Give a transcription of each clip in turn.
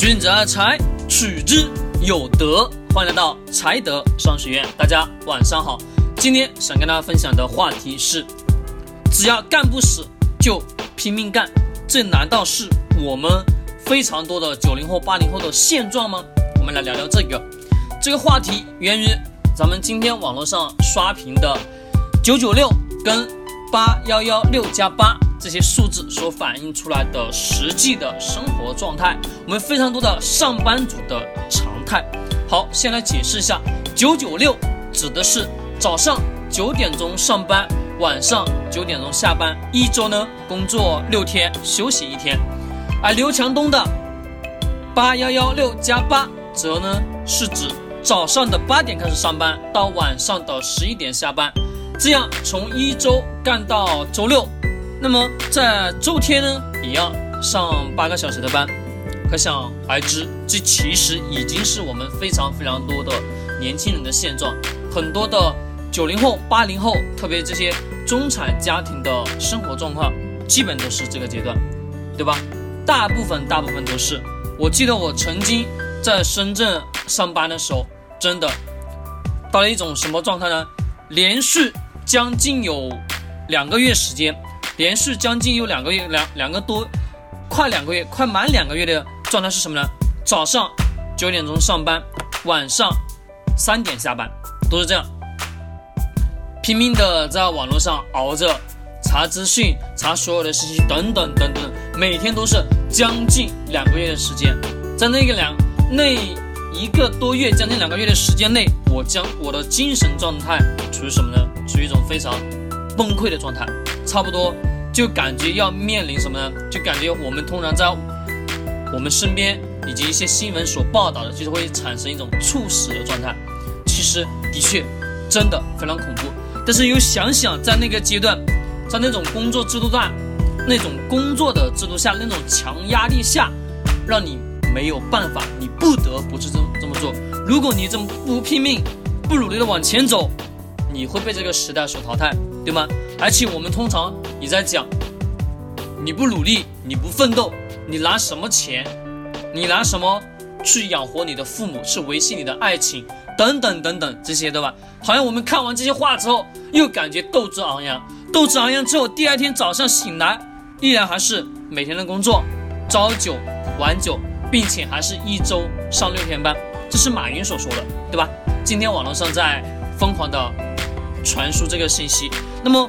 君子爱财，取之有德。欢迎来到财德商学院，大家晚上好。今天想跟大家分享的话题是：只要干不死，就拼命干。这难道是我们非常多的九零后、八零后的现状吗？我们来聊聊这个。这个话题源于咱们今天网络上刷屏的九九六跟八幺幺六加八。这些数字所反映出来的实际的生活状态，我们非常多的上班族的常态。好，先来解释一下，九九六指的是早上九点钟上班，晚上九点钟下班，一周呢工作六天，休息一天。而刘强东的八幺幺六加八，则呢是指早上的八点开始上班，到晚上的十一点下班，这样从一周干到周六。那么在周天呢，也要上八个小时的班，可想而知，这其实已经是我们非常非常多的年轻人的现状。很多的九零后、八零后，特别这些中产家庭的生活状况，基本都是这个阶段，对吧？大部分大部分都是。我记得我曾经在深圳上班的时候，真的到了一种什么状态呢？连续将近有两个月时间。连续将近有两个月，两两个多，快两个月，快满两个月的状态是什么呢？早上九点钟上班，晚上三点下班，都是这样，拼命的在网络上熬着查资讯、查所有的信息等等等等，每天都是将近两个月的时间，在那个两那一个多月，将近两个月的时间内，我将我的精神状态处于什么呢？处于一种非常崩溃的状态，差不多。就感觉要面临什么呢？就感觉我们通常在我们身边以及一些新闻所报道的，就是会产生一种猝死的状态。其实的确，真的非常恐怖。但是又想想，在那个阶段，在那种工作制度下，那种工作的制度下，那种强压力下，让你没有办法，你不得不去这这么做。如果你这么不拼命、不努力的往前走，你会被这个时代所淘汰，对吗？而且我们通常你在讲，你不努力，你不奋斗，你拿什么钱？你拿什么去养活你的父母？去维系你的爱情？等等等等这些，对吧？好像我们看完这些话之后，又感觉斗志昂扬。斗志昂扬之后，第二天早上醒来，依然还是每天的工作，朝九晚九，并且还是一周上六天班。这是马云所说的，对吧？今天网络上在疯狂的传输这个信息，那么。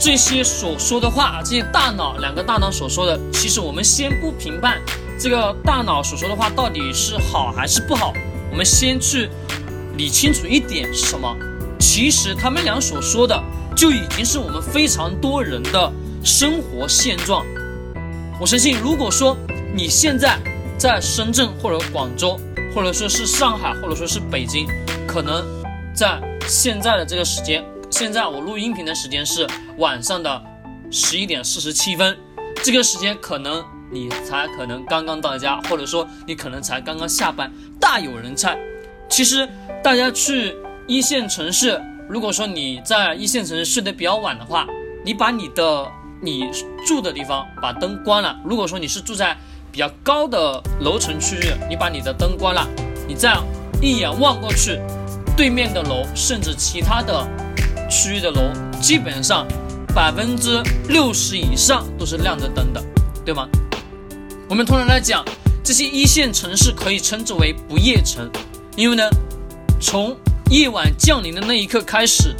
这些所说的话，这些大脑两个大脑所说的，其实我们先不评判这个大脑所说的话到底是好还是不好，我们先去理清楚一点是什么。其实他们俩所说的就已经是我们非常多人的生活现状。我相信，如果说你现在在深圳或者广州，或者说是上海，或者说是北京，可能在现在的这个时间。现在我录音频的时间是晚上的十一点四十七分，这个时间可能你才可能刚刚到家，或者说你可能才刚刚下班，大有人在。其实大家去一线城市，如果说你在一线城市睡得比较晚的话，你把你的你住的地方把灯关了。如果说你是住在比较高的楼层区域，你把你的灯关了，你这样一眼望过去，对面的楼甚至其他的。区域的楼基本上百分之六十以上都是亮着灯的，对吗？我们通常来讲，这些一线城市可以称之为不夜城，因为呢，从夜晚降临的那一刻开始，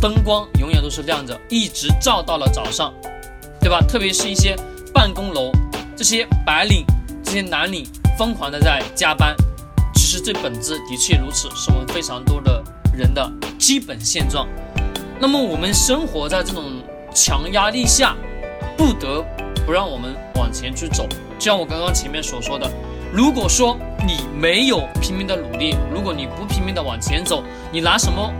灯光永远都是亮着，一直照到了早上，对吧？特别是一些办公楼，这些白领、这些蓝领疯狂的在加班，其实这本质的确如此，是我们非常多的。人的基本现状，那么我们生活在这种强压力下，不得不让我们往前去走。就像我刚刚前面所说的，如果说你没有拼命的努力，如果你不拼命的往前走，你拿什么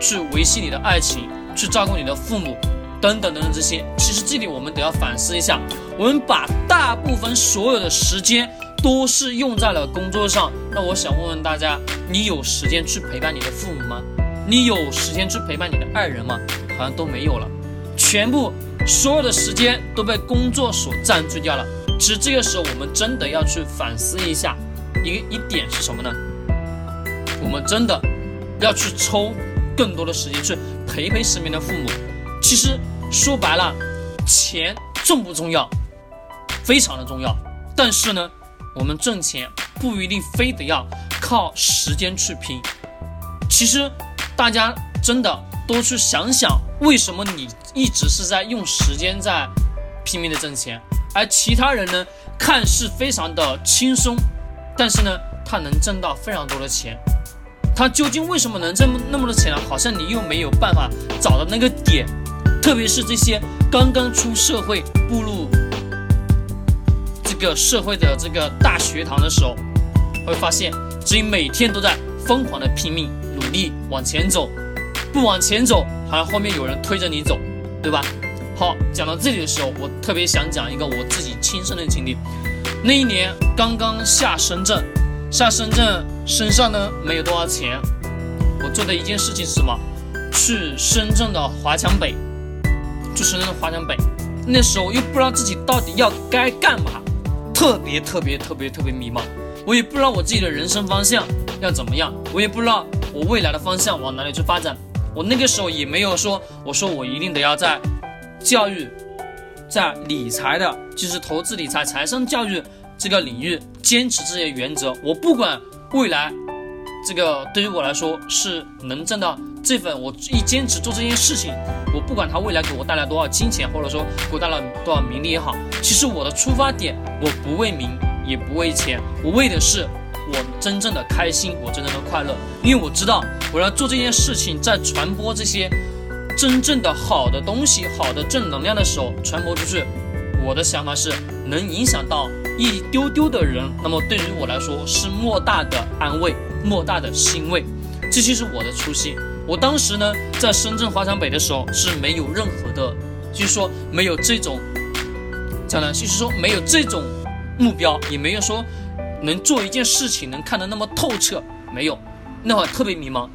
去维系你的爱情，去照顾你的父母，等等等等这些？其实这里我们得要反思一下，我们把大部分所有的时间。都是用在了工作上，那我想问问大家，你有时间去陪伴你的父母吗？你有时间去陪伴你的爱人吗？好像都没有了，全部所有的时间都被工作所占据掉了。其实这个时候我们真的要去反思一下，一个一点是什么呢？我们真的要去抽更多的时间去陪陪身边的父母。其实说白了，钱重不重要？非常的重要。但是呢，我们挣钱不一定非得要靠时间去拼。其实大家真的多去想想，为什么你一直是在用时间在拼命的挣钱？而其他人呢，看似非常的轻松，但是呢，他能挣到非常多的钱。他究竟为什么能挣那么多钱呢？好像你又没有办法找到那个点。特别是这些刚刚出社会、步入一个社会的这个大学堂的时候，会发现自己每天都在疯狂的拼命努力往前走，不往前走，好像后面有人推着你走，对吧？好，讲到这里的时候，我特别想讲一个我自己亲身的经历。那一年刚刚下深圳，下深圳身上呢没有多少钱，我做的一件事情是什么？去深圳的华强北，去深圳的华强北。那时候又不知道自己到底要该干嘛，特别特别特别特别迷茫。我也不知道我自己的人生方向要怎么样，我也不知道我未来的方向往哪里去发展。我那个时候也没有说，我说我一定得要在。教育在理财的，就是投资理财、财商教育这个领域，坚持这些原则。我不管未来这个对于我来说是能挣到这份，我一坚持做这件事情，我不管它未来给我带来多少金钱，或者说给我带来多少名利也好。其实我的出发点，我不为名，也不为钱，我为的是我真正的开心，我真正的快乐。因为我知道我要做这件事情，在传播这些。真正的好的东西，好的正能量的时候传播出去，我的想法是能影响到一丢丢的人，那么对于我来说是莫大的安慰，莫大的欣慰。这就是我的初心。我当时呢，在深圳华强北的时候是没有任何的，就是说没有这种，讲呢，就是说没有这种目标，也没有说能做一件事情能看得那么透彻，没有，那会特别迷茫。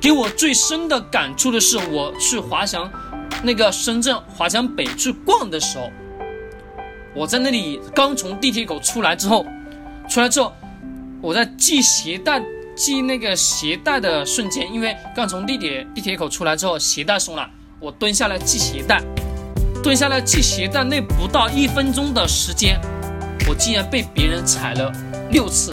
给我最深的感触的是，我去华强，那个深圳华强北去逛的时候，我在那里刚从地铁口出来之后，出来之后，我在系鞋带系那个鞋带的瞬间，因为刚从地铁地铁口出来之后，鞋带松了，我蹲下来系鞋带，蹲下来系鞋带那不到一分钟的时间，我竟然被别人踩了六次，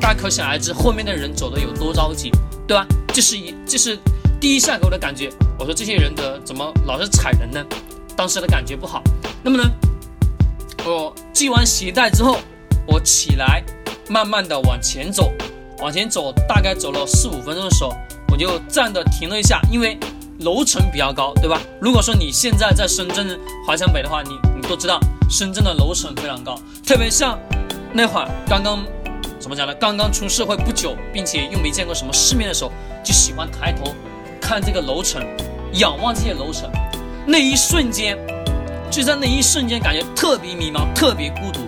大家可想而知后面的人走的有多着急，对吧？这是一，这是第一下给我的感觉。我说这些人的怎么老是踩人呢？当时的感觉不好。那么呢，我系完鞋带之后，我起来，慢慢的往前走，往前走，大概走了四五分钟的时候，我就站的停了一下，因为楼层比较高，对吧？如果说你现在在深圳华强北的话，你你都知道，深圳的楼层非常高，特别像那会儿刚刚。怎么讲呢？刚刚出社会不久，并且又没见过什么世面的时候，就喜欢抬头看这个楼层，仰望这些楼层。那一瞬间，就在那一瞬间，感觉特别迷茫，特别孤独。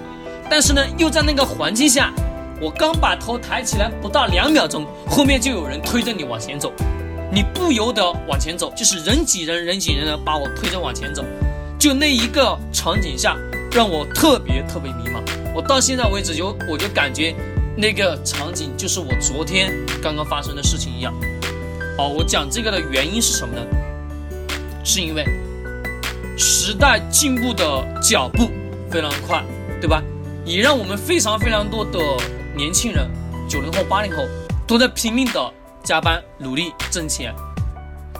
但是呢，又在那个环境下，我刚把头抬起来不到两秒钟，后面就有人推着你往前走，你不由得往前走，就是人挤人，人挤人的把我推着往前走。就那一个场景下，让我特别特别迷茫。我到现在为止，就我就感觉。那个场景就是我昨天刚刚发生的事情一样。哦，我讲这个的原因是什么呢？是因为时代进步的脚步非常快，对吧？也让我们非常非常多的年轻人，九零后、八零后都在拼命的加班努力挣钱。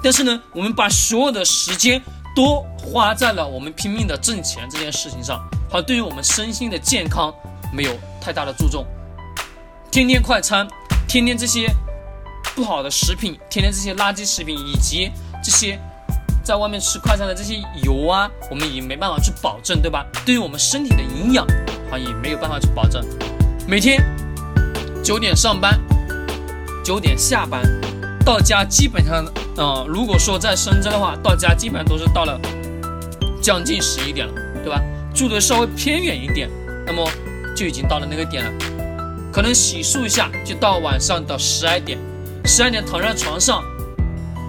但是呢，我们把所有的时间都花在了我们拼命的挣钱这件事情上，好像对于我们身心的健康没有太大的注重。天天快餐，天天这些不好的食品，天天这些垃圾食品，以及这些在外面吃快餐的这些油啊，我们也没办法去保证，对吧？对于我们身体的营养，好像也没有办法去保证。每天九点上班，九点下班，到家基本上，嗯，如果说在深圳的话，到家基本上都是到了将近十一点了，对吧？住的稍微偏远一点，那么就已经到了那个点了。可能洗漱一下就到晚上的十二点，十二点躺在床上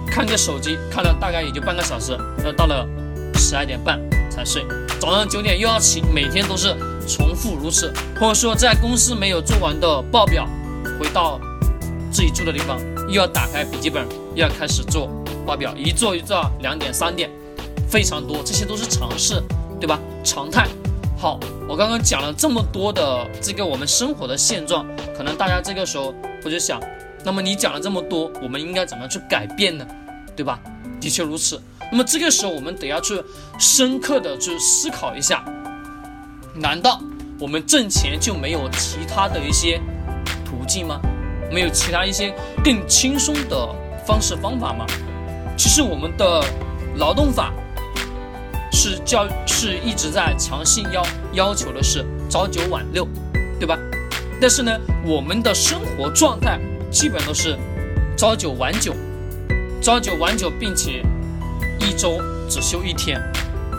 看个手机，看了大概也就半个小时，那到了十二点半才睡。早上九点又要起，每天都是重复如此，或者说在公司没有做完的报表，回到自己住的地方又要打开笔记本，又要开始做报表，一做一做两点三点，非常多，这些都是常事，对吧？常态。好，我刚刚讲了这么多的这个我们生活的现状，可能大家这个时候会就想，那么你讲了这么多，我们应该怎么去改变呢？对吧？的确如此。那么这个时候我们得要去深刻的去思考一下，难道我们挣钱就没有其他的一些途径吗？没有其他一些更轻松的方式方法吗？其实我们的劳动法是教是一直在强行要要求的是朝九晚六，对吧？但是呢，我们的生活状态基本都是朝九晚九，朝九晚九，并且一周只休一天，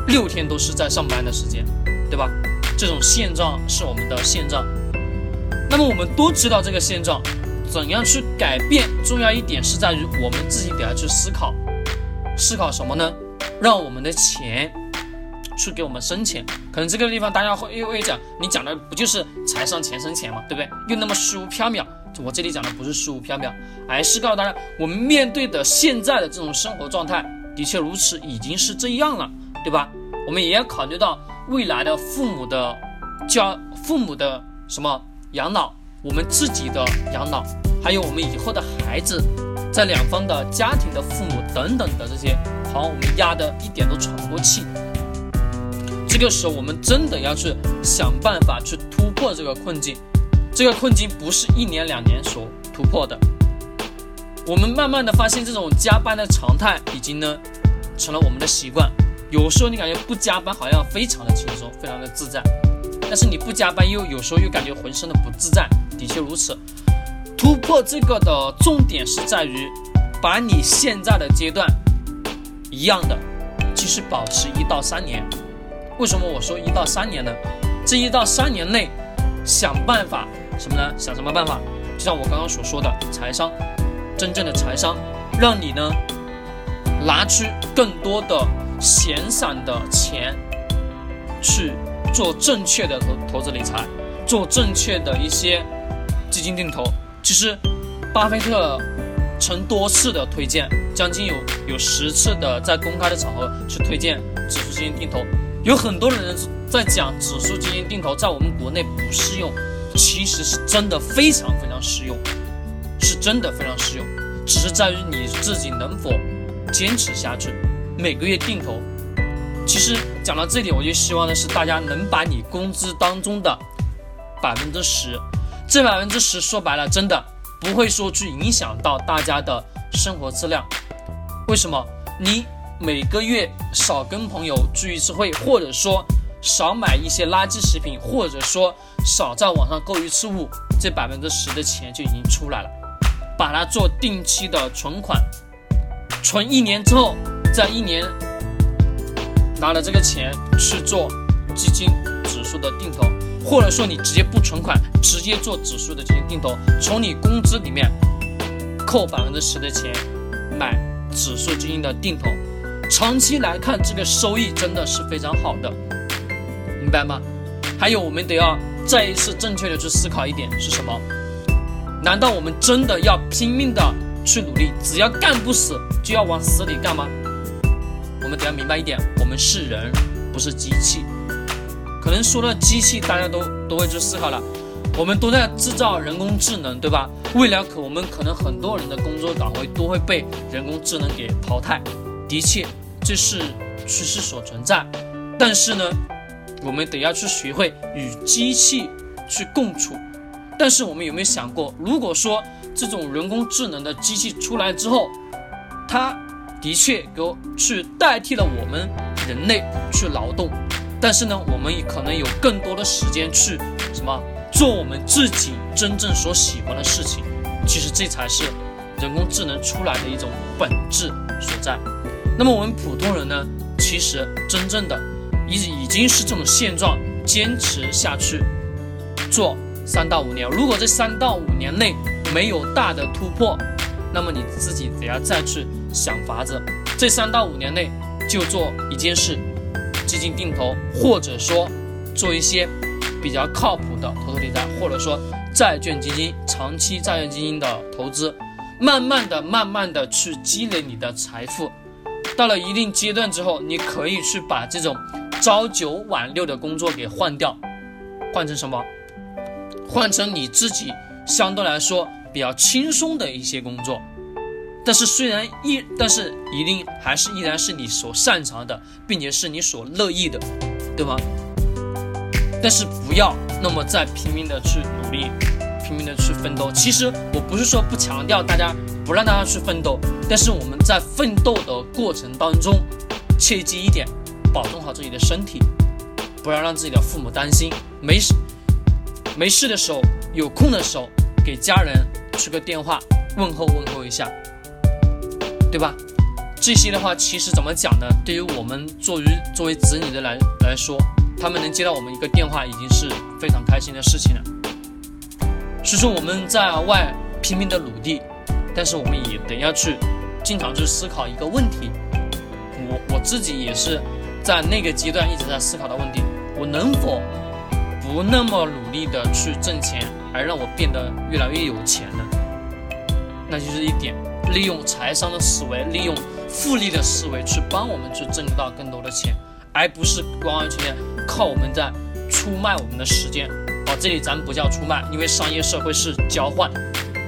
六天都是在上班的时间，对吧？这种现状是我们的现状。那么我们都知道这个现状。怎样去改变？重要一点是在于我们自己得要去思考，思考什么呢？让我们的钱去给我们生钱。可能这个地方大家会又会讲，你讲的不就是财上钱生钱吗？对不对？又那么虚无缥缈。我这里讲的不是虚无缥缈，而是告诉大家，我们面对的现在的这种生活状态的确如此，已经是这样了，对吧？我们也要考虑到未来的父母的教，父母的什么养老。我们自己的养老，还有我们以后的孩子，在两方的家庭的父母等等的这些，好，我们压的一点都喘不过气。这个时候，我们真的要去想办法去突破这个困境。这个困境不是一年两年所突破的。我们慢慢的发现，这种加班的常态已经呢成了我们的习惯。有时候你感觉不加班好像非常的轻松，非常的自在，但是你不加班又有时候又感觉浑身的不自在。的确如此，突破这个的重点是在于，把你现在的阶段一样的，继续保持一到三年。为什么我说一到三年呢？这一到三年内，想办法什么呢？想什么办法？就像我刚刚所说的，财商，真正的财商，让你呢拿出更多的闲散的钱，去做正确的投投资理财，做正确的一些。基金定投，其实巴菲特曾多次的推荐，将近有有十次的在公开的场合去推荐指数基金定投。有很多人在讲指数基金定投在我们国内不适用，其实是真的非常非常适用，是真的非常适用，只是在于你自己能否坚持下去，每个月定投。其实讲到这里，我就希望的是大家能把你工资当中的百分之十。这百分之十说白了，真的不会说去影响到大家的生活质量。为什么？你每个月少跟朋友聚一次会，或者说少买一些垃圾食品，或者说少在网上购一次物，这百分之十的钱就已经出来了。把它做定期的存款，存一年之后，在一年拿了这个钱去做基金指数的定投。或者说你直接不存款，直接做指数的基金定投，从你工资里面扣百分之十的钱买指数基金的定投，长期来看这个收益真的是非常好的，明白吗？还有我们得要再一次正确的去思考一点是什么？难道我们真的要拼命的去努力，只要干不死就要往死里干吗？我们得要明白一点，我们是人，不是机器。可能说到机器，大家都都会去思考了。我们都在制造人工智能，对吧？未来可我们可能很多人的工作岗位都会被人工智能给淘汰。的确，这是趋势所存在。但是呢，我们得要去学会与机器去共处。但是我们有没有想过，如果说这种人工智能的机器出来之后，它的确给去代替了我们人类去劳动。但是呢，我们也可能有更多的时间去什么做我们自己真正所喜欢的事情。其实这才是人工智能出来的一种本质所在。那么我们普通人呢，其实真正的已已经是这种现状，坚持下去做三到五年。如果这三到五年内没有大的突破，那么你自己得要再去想法子。这三到五年内就做一件事。基金定投，或者说做一些比较靠谱的投资理财，或者说债券基金、长期债券基金的投资，慢慢的、慢慢的去积累你的财富。到了一定阶段之后，你可以去把这种朝九晚六的工作给换掉，换成什么？换成你自己相对来说比较轻松的一些工作。但是虽然一，但是一定还是依然是你所擅长的，并且是你所乐意的，对吗？但是不要那么再拼命的去努力，拼命的去奋斗。其实我不是说不强调大家不让大家去奋斗，但是我们在奋斗的过程当中，切记一点，保重好自己的身体，不要让自己的父母担心。没事，没事的时候，有空的时候，给家人去个电话，问候问候一下。对吧？这些的话，其实怎么讲呢？对于我们作为作为子女的来来说，他们能接到我们一个电话，已经是非常开心的事情了。所以说我们在外拼命的努力，但是我们也得要去经常去思考一个问题。我我自己也是在那个阶段一直在思考的问题：我能否不那么努力的去挣钱，而让我变得越来越有钱呢？那就是一点。利用财商的思维，利用复利的思维去帮我们去挣到更多的钱，而不是完完全全靠我们在出卖我们的时间。哦，这里咱不叫出卖，因为商业社会是交换，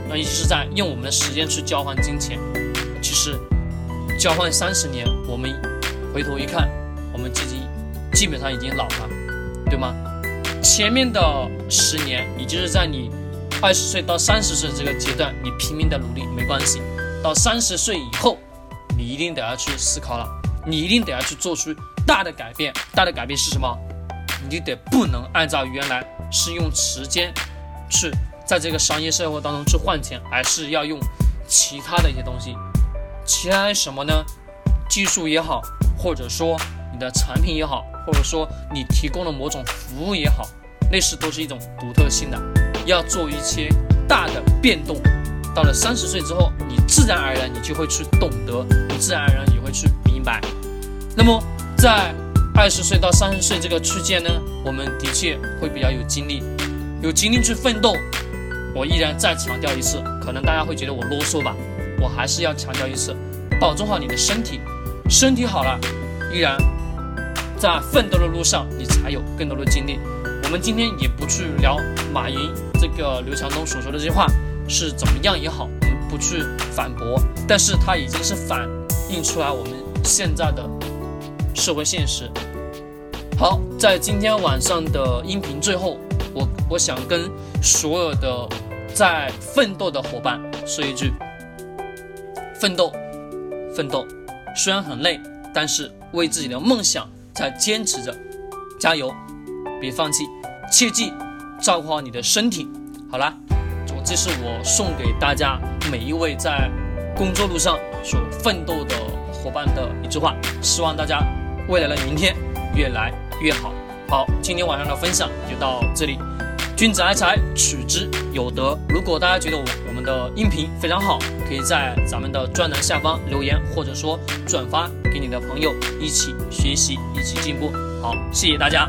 那也是在用我们的时间去交换金钱。其实交换三十年，我们回头一看，我们自己基本上已经老了，对吗？前面的十年，也就是在你二十岁到三十岁这个阶段，你拼命的努力没关系。到三十岁以后，你一定得要去思考了，你一定得要去做出大的改变。大的改变是什么？你得不能按照原来是用时间去在这个商业社会当中去换钱，而是要用其他的一些东西。其他什么呢？技术也好，或者说你的产品也好，或者说你提供的某种服务也好，类似都是一种独特性的，要做一些大的变动。到了三十岁之后，你自然而然你就会去懂得，你自然而然也会去明白。那么在二十岁到三十岁这个区间呢，我们的确会比较有精力，有精力去奋斗。我依然再强调一次，可能大家会觉得我啰嗦吧，我还是要强调一次，保重好你的身体，身体好了，依然在奋斗的路上，你才有更多的精力。我们今天也不去聊马云这个刘强东所说的这些话。是怎么样也好，我们不去反驳，但是它已经是反映出来我们现在的社会现实。好，在今天晚上的音频最后，我我想跟所有的在奋斗的伙伴说一句：奋斗，奋斗，虽然很累，但是为自己的梦想在坚持着，加油，别放弃，切记照顾好你的身体。好了。这是我送给大家每一位在工作路上所奋斗的伙伴的一句话，希望大家未来的明天越来越好。好，今天晚上的分享就到这里。君子爱财，取之有德。如果大家觉得我我们的音频非常好，可以在咱们的专栏下方留言，或者说转发给你的朋友，一起学习，一起进步。好，谢谢大家。